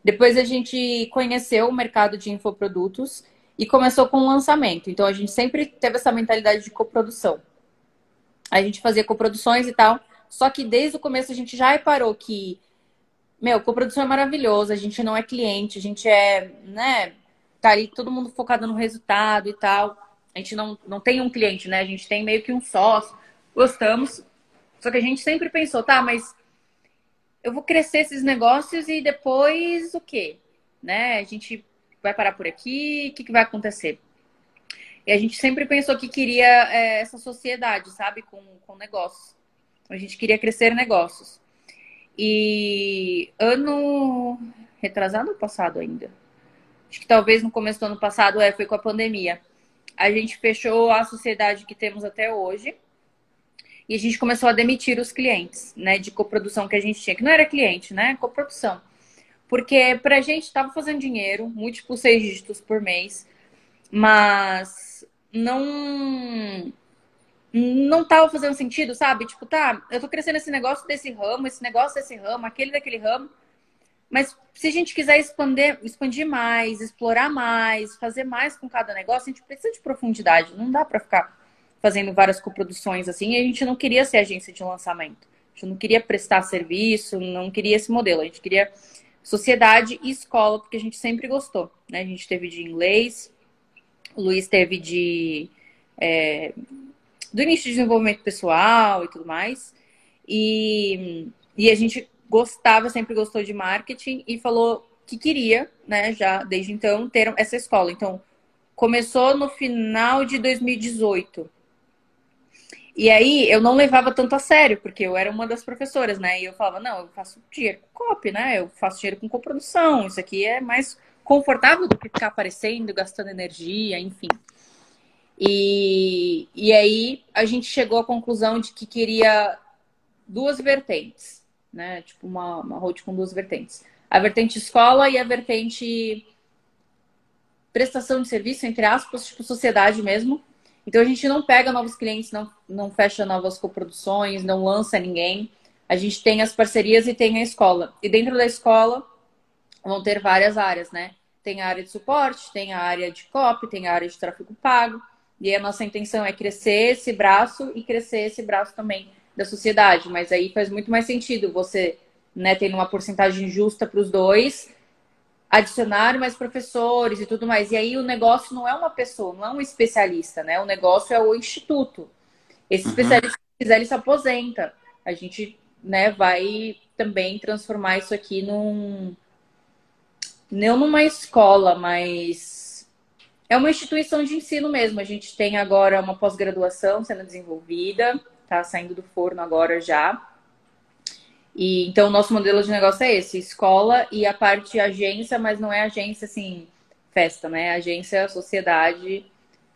Depois a gente conheceu o mercado de infoprodutos e começou com o lançamento. Então a gente sempre teve essa mentalidade de coprodução. A gente fazia coproduções e tal. Só que desde o começo a gente já reparou que, meu, coprodução é maravilhosa, a gente não é cliente, a gente é, né, tá ali todo mundo focado no resultado e tal. A gente não, não tem um cliente, né? A gente tem meio que um sócio. Gostamos. Só que a gente sempre pensou, tá, mas eu vou crescer esses negócios e depois o quê? Né? A gente vai parar por aqui, o que, que vai acontecer? E a gente sempre pensou que queria é, essa sociedade, sabe, com, com negócios. A gente queria crescer negócios. E ano retrasado ou passado ainda? Acho que talvez no começo do ano passado, é, foi com a pandemia. A gente fechou a sociedade que temos até hoje e a gente começou a demitir os clientes, né, de coprodução que a gente tinha, que não era cliente, né, coprodução. Porque pra gente estava fazendo dinheiro, múltiplos seis dígitos por mês, mas não não tava fazendo sentido, sabe? Tipo, tá, eu tô crescendo esse negócio desse ramo, esse negócio desse ramo, aquele daquele ramo. Mas se a gente quiser expandir, expandir mais, explorar mais, fazer mais com cada negócio, a gente precisa de profundidade. Não dá para ficar fazendo várias coproduções assim. E a gente não queria ser agência de lançamento. A gente não queria prestar serviço, não queria esse modelo. A gente queria sociedade e escola, porque a gente sempre gostou. Né? A gente teve de inglês, o Luiz teve de. É, do início de desenvolvimento pessoal e tudo mais. E, e a gente gostava, sempre gostou de marketing e falou que queria, né, já desde então, ter essa escola. Então, começou no final de 2018. E aí eu não levava tanto a sério, porque eu era uma das professoras, né? E eu falava, não, eu faço dinheiro com copy, né? Eu faço dinheiro com coprodução, isso aqui é mais confortável do que ficar aparecendo, gastando energia, enfim. E, e aí a gente chegou à conclusão de que queria duas vertentes, né? Tipo uma, uma road com duas vertentes. A vertente escola e a vertente prestação de serviço, entre aspas, tipo sociedade mesmo. Então a gente não pega novos clientes, não, não fecha novas coproduções, não lança ninguém. A gente tem as parcerias e tem a escola. E dentro da escola vão ter várias áreas, né? Tem a área de suporte, tem a área de copy, tem a área de tráfego pago. E a nossa intenção é crescer esse braço e crescer esse braço também da sociedade. Mas aí faz muito mais sentido você, né, tendo uma porcentagem justa para os dois, adicionar mais professores e tudo mais. E aí o negócio não é uma pessoa, não é um especialista, né? O negócio é o instituto. Esse uhum. especialista, se quiser, ele se aposenta. A gente, né, vai também transformar isso aqui num não numa escola, mas é uma instituição de ensino mesmo. A gente tem agora uma pós-graduação sendo desenvolvida, está saindo do forno agora já. E então o nosso modelo de negócio é esse: escola e a parte agência, mas não é agência assim, festa, né? Agência, sociedade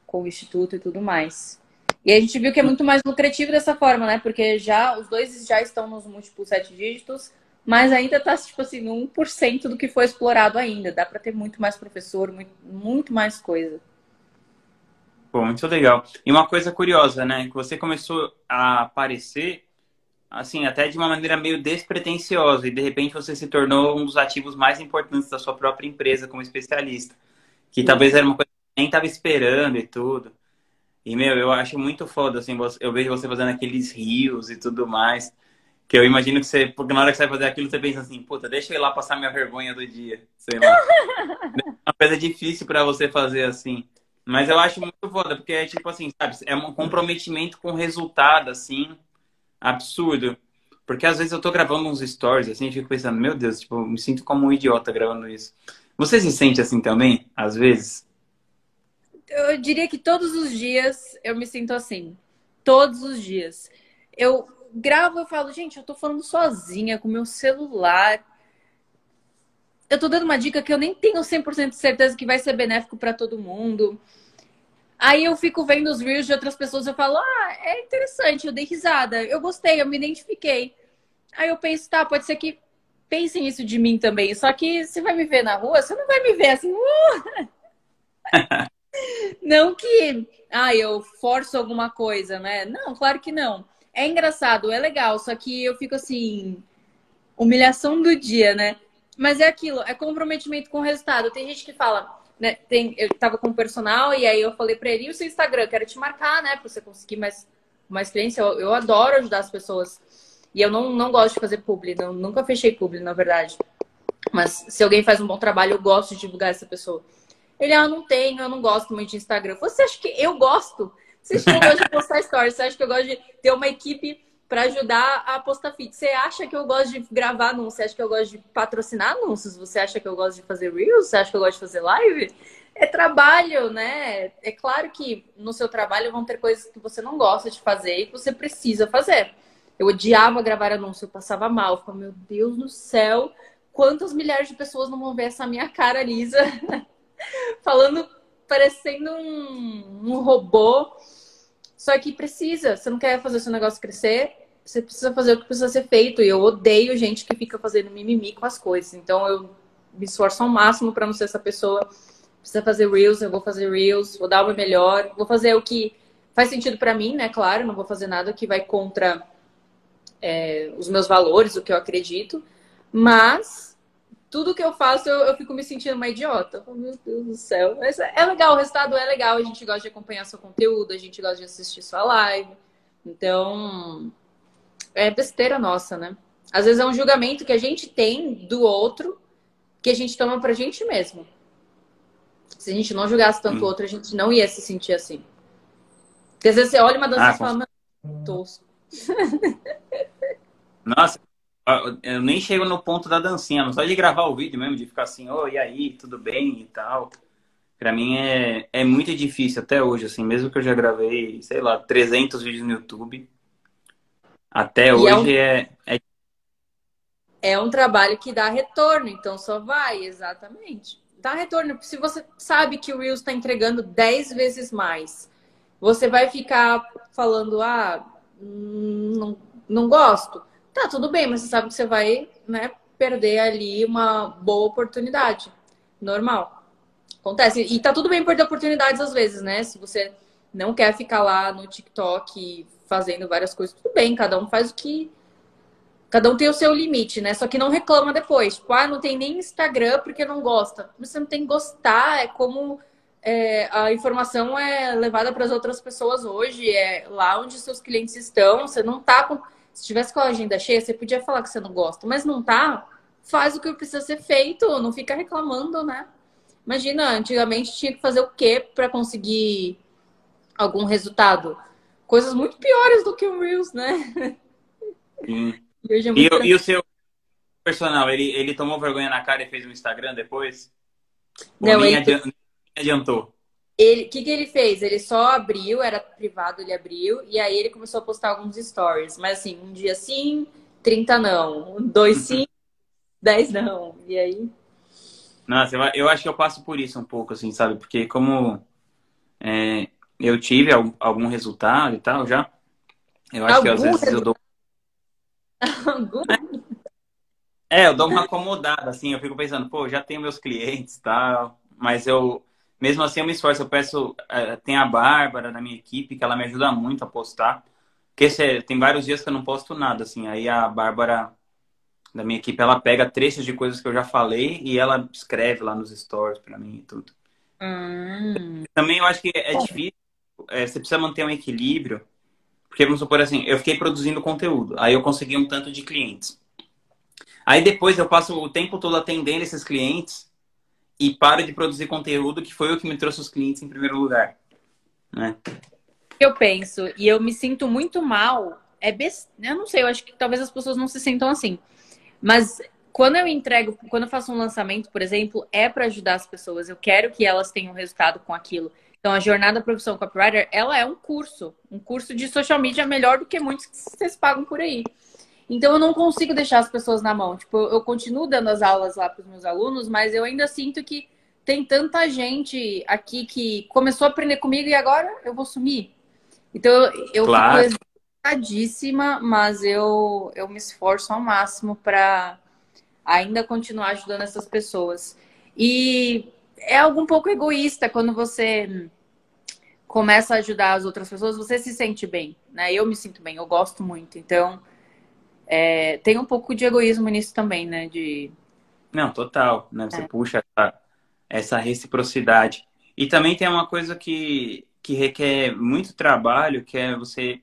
com o instituto e tudo mais. E a gente viu que é muito mais lucrativo dessa forma, né? Porque já os dois já estão nos múltiplos sete dígitos, mas ainda está tipo assim, 1% do que foi explorado ainda. Dá para ter muito mais professor, muito, muito mais coisa. Pô, muito legal. E uma coisa curiosa, né? Que você começou a aparecer, assim, até de uma maneira meio despretensiosa, e de repente você se tornou um dos ativos mais importantes da sua própria empresa como especialista. Que Sim. talvez era uma coisa que nem estava esperando e tudo. E, meu, eu acho muito foda, assim, eu vejo você fazendo aqueles rios e tudo mais. Que eu imagino que você, porque na hora que você vai fazer aquilo, você pensa assim, puta, deixa eu ir lá passar minha vergonha do dia. Sei lá. é uma coisa difícil para você fazer assim. Mas eu acho muito foda, porque é tipo assim, sabe, é um comprometimento com resultado, assim, absurdo. Porque às vezes eu tô gravando uns stories, assim, e fico pensando, meu Deus, tipo, eu me sinto como um idiota gravando isso. Você se sente assim também, às vezes? Eu diria que todos os dias eu me sinto assim. Todos os dias. Eu gravo, eu falo, gente, eu tô falando sozinha com meu celular. Eu tô dando uma dica que eu nem tenho 100% de certeza que vai ser benéfico para todo mundo. Aí eu fico vendo os reels de outras pessoas, eu falo, ah, é interessante, eu dei risada, eu gostei, eu me identifiquei. Aí eu penso, tá, pode ser que pensem isso de mim também. Só que você vai me ver na rua, você não vai me ver assim. Uh! não que, ah, eu forço alguma coisa, né? Não, claro que não. É engraçado, é legal, só que eu fico assim, humilhação do dia, né? Mas é aquilo, é comprometimento com o resultado. Tem gente que fala, né? Tem, eu tava com o personal e aí eu falei pra ele, e o seu Instagram? Quero te marcar, né? Pra você conseguir mais, mais clientes. Eu, eu adoro ajudar as pessoas. E eu não, não gosto de fazer publi, não, nunca fechei publi, na verdade. Mas se alguém faz um bom trabalho, eu gosto de divulgar essa pessoa. Ele, ah, não tenho, eu não gosto muito de Instagram. Você acha que eu gosto? Você acha que eu gosto de postar stories? Você acha que eu gosto de ter uma equipe para ajudar a postar feed? Você acha que eu gosto de gravar anúncios? Você acha que eu gosto de patrocinar anúncios? Você acha que eu gosto de fazer reels? Você acha que eu gosto de fazer live? É trabalho, né? É claro que no seu trabalho vão ter coisas que você não gosta de fazer e que você precisa fazer. Eu odiava gravar anúncio, eu passava mal. Eu meu Deus do céu, quantas milhares de pessoas não vão ver essa minha cara lisa falando parecendo um, um robô. Só que precisa. Você não quer fazer o seu negócio crescer, você precisa fazer o que precisa ser feito. E eu odeio gente que fica fazendo mimimi com as coisas. Então eu me esforço ao máximo para não ser essa pessoa. Precisa fazer Reels, eu vou fazer Reels, vou dar o meu melhor, vou fazer o que Faz sentido para mim, né? Claro, não vou fazer nada que vai contra é, os meus valores, o que eu acredito. Mas tudo que eu faço, eu, eu fico me sentindo uma idiota. Oh, meu Deus do céu. Mas é legal, o resultado é legal. A gente gosta de acompanhar seu conteúdo, a gente gosta de assistir sua live. Então, é besteira nossa, né? Às vezes é um julgamento que a gente tem do outro que a gente toma pra gente mesmo. Se a gente não julgasse tanto o outro, a gente não ia se sentir assim. Porque às vezes você olha uma dança ah, e fala, mano, tosco. Nossa, eu nem chego no ponto da dancinha, mas só de gravar o vídeo mesmo, de ficar assim, oh, e aí, tudo bem e tal. Pra mim é, é muito difícil até hoje, assim, mesmo que eu já gravei, sei lá, 300 vídeos no YouTube. Até e hoje é, um... é, é é um trabalho que dá retorno, então só vai, exatamente. Dá retorno. Se você sabe que o Reels está entregando 10 vezes mais, você vai ficar falando, ah, não, não gosto. Tá, tudo bem, mas você sabe que você vai né, perder ali uma boa oportunidade. Normal. Acontece. E tá tudo bem perder oportunidades às vezes, né? Se você não quer ficar lá no TikTok fazendo várias coisas, tudo bem, cada um faz o que Cada um tem o seu limite, né? Só que não reclama depois. Tipo, ah, não tem nem Instagram porque não gosta. Você não tem que gostar, é como é, a informação é levada para as outras pessoas hoje, é lá onde seus clientes estão. Você não tá com. Se tivesse com a agenda cheia, você podia falar que você não gosta, mas não tá. Faz o que precisa ser feito, não fica reclamando, né? Imagina, antigamente tinha que fazer o quê para conseguir algum resultado? Coisas muito piores do que o Reels, né? Sim. E, hoje é muito e, e o seu personal, ele, ele tomou vergonha na cara e fez um Instagram depois? Não, ele adiantou. Ele, o que, que ele fez? Ele só abriu, era privado, ele abriu, e aí ele começou a postar alguns stories. Mas assim, um dia sim, 30 não. Dois uhum. sim, 10 não. E aí. Nossa, eu, eu acho que eu passo por isso um pouco, assim, sabe? Porque como é, eu tive algum, algum resultado e tal já, eu acho algum que às vezes eu dou é, eu dou uma acomodada, assim, eu fico pensando, pô, já tenho meus clientes e tal, mas eu, mesmo assim, eu me esforço. Eu peço, uh, tem a Bárbara da minha equipe, que ela me ajuda muito a postar, porque se, tem vários dias que eu não posto nada, assim, aí a Bárbara da minha equipe, ela pega trechos de coisas que eu já falei e ela escreve lá nos stories para mim e tudo. Hum. Também eu acho que é difícil, é, você precisa manter um equilíbrio, porque vamos supor assim, eu fiquei produzindo conteúdo, aí eu consegui um tanto de clientes. Aí depois eu passo o tempo todo atendendo esses clientes e paro de produzir conteúdo, que foi o que me trouxe os clientes em primeiro lugar. Né? Eu penso, e eu me sinto muito mal. É best... Eu não sei, eu acho que talvez as pessoas não se sintam assim. Mas quando eu entrego, quando eu faço um lançamento, por exemplo, é para ajudar as pessoas. Eu quero que elas tenham resultado com aquilo. Então, a jornada profissão copywriter, ela é um curso, um curso de social media melhor do que muitos que vocês pagam por aí. Então, eu não consigo deixar as pessoas na mão. Tipo, eu continuo dando as aulas lá para os meus alunos, mas eu ainda sinto que tem tanta gente aqui que começou a aprender comigo e agora eu vou sumir. Então, eu claro. fico exaltadíssima, mas eu, eu me esforço ao máximo para ainda continuar ajudando essas pessoas. E é algo um pouco egoísta quando você começa a ajudar as outras pessoas, você se sente bem, né? Eu me sinto bem, eu gosto muito. Então, é, tem um pouco de egoísmo nisso também, né? De... Não, total. Né? Você é. puxa essa, essa reciprocidade. E também tem uma coisa que, que requer muito trabalho, que é você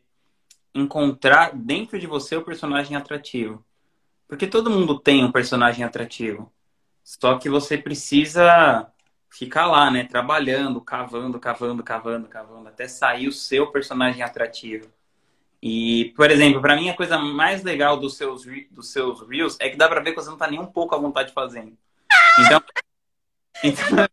encontrar dentro de você o personagem atrativo. Porque todo mundo tem um personagem atrativo. Só que você precisa ficar lá, né? Trabalhando, cavando, cavando, cavando, cavando, até sair o seu personagem atrativo. E, por exemplo, para mim a coisa mais legal dos seus, dos seus Reels é que dá pra ver que você não tá nem um pouco à vontade fazendo. Então, então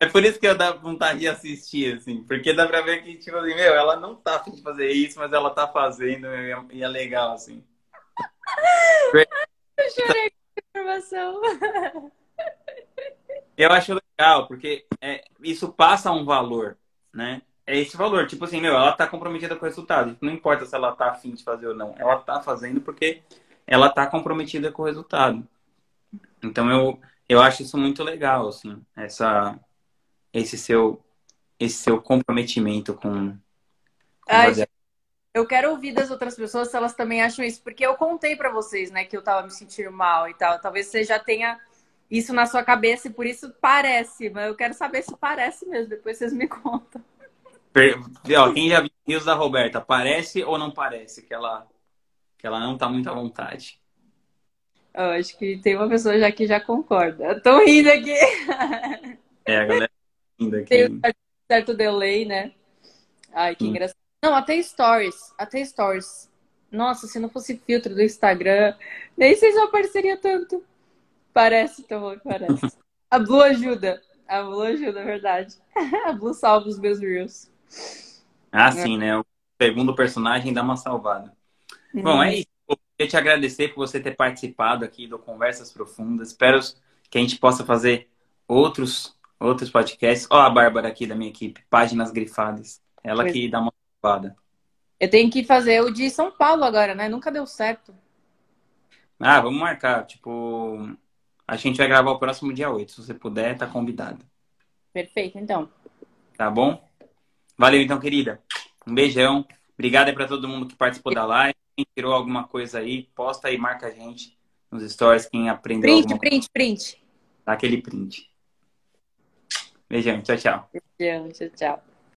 é por isso que eu dá vontade de assistir, assim, porque dá pra ver que, tipo assim, meu, ela não tá afim de fazer isso, mas ela tá fazendo e é legal, assim. Eu chorei com a informação. Eu acho legal, porque é, isso passa um valor, né? É esse valor. Tipo assim, meu, ela tá comprometida com o resultado. Não importa se ela tá afim de fazer ou não. Ela tá fazendo porque ela tá comprometida com o resultado. Então eu, eu acho isso muito legal, assim, essa, esse seu esse seu comprometimento com, com Ai, eu quero ouvir das outras pessoas se elas também acham isso, porque eu contei para vocês, né, que eu tava me sentindo mal e tal. Talvez você já tenha isso na sua cabeça e por isso parece, mas eu quero saber se parece mesmo. Depois vocês me contam. Ó, quem já viu os da Roberta, parece ou não parece que ela, que ela não tá muito à vontade? Eu acho que tem uma pessoa já que já concorda. Tô rindo aqui. É, a galera tá rindo aqui. Tem um certo delay, né? Ai, que hum. engraçado. Não, até stories. Até stories. Nossa, se não fosse filtro do Instagram, nem sei se eu apareceria tanto. Parece, então, parece. A Blue ajuda. A Blue ajuda, é verdade. A Blue salva os meus reels. Ah, é. sim, né? O segundo personagem dá uma salvada. Uhum. Bom, é isso. Eu queria te agradecer por você ter participado aqui do Conversas Profundas. Espero que a gente possa fazer outros, outros podcasts. Ó, a Bárbara aqui da minha equipe, Páginas Grifadas. Ela pois. que dá uma salvada. Eu tenho que fazer o de São Paulo agora, né? Nunca deu certo. Ah, vamos marcar. Tipo, a gente vai gravar o próximo dia 8. Se você puder, tá convidado. Perfeito, então. Tá bom? Valeu, então, querida. Um beijão. Obrigado para todo mundo que participou da live. Quem tirou alguma coisa aí, posta aí, marca a gente nos stories. Quem aprendeu print, alguma Print, print, Dá aquele print. Beijão, tchau, tchau. Beijão, tchau, tchau.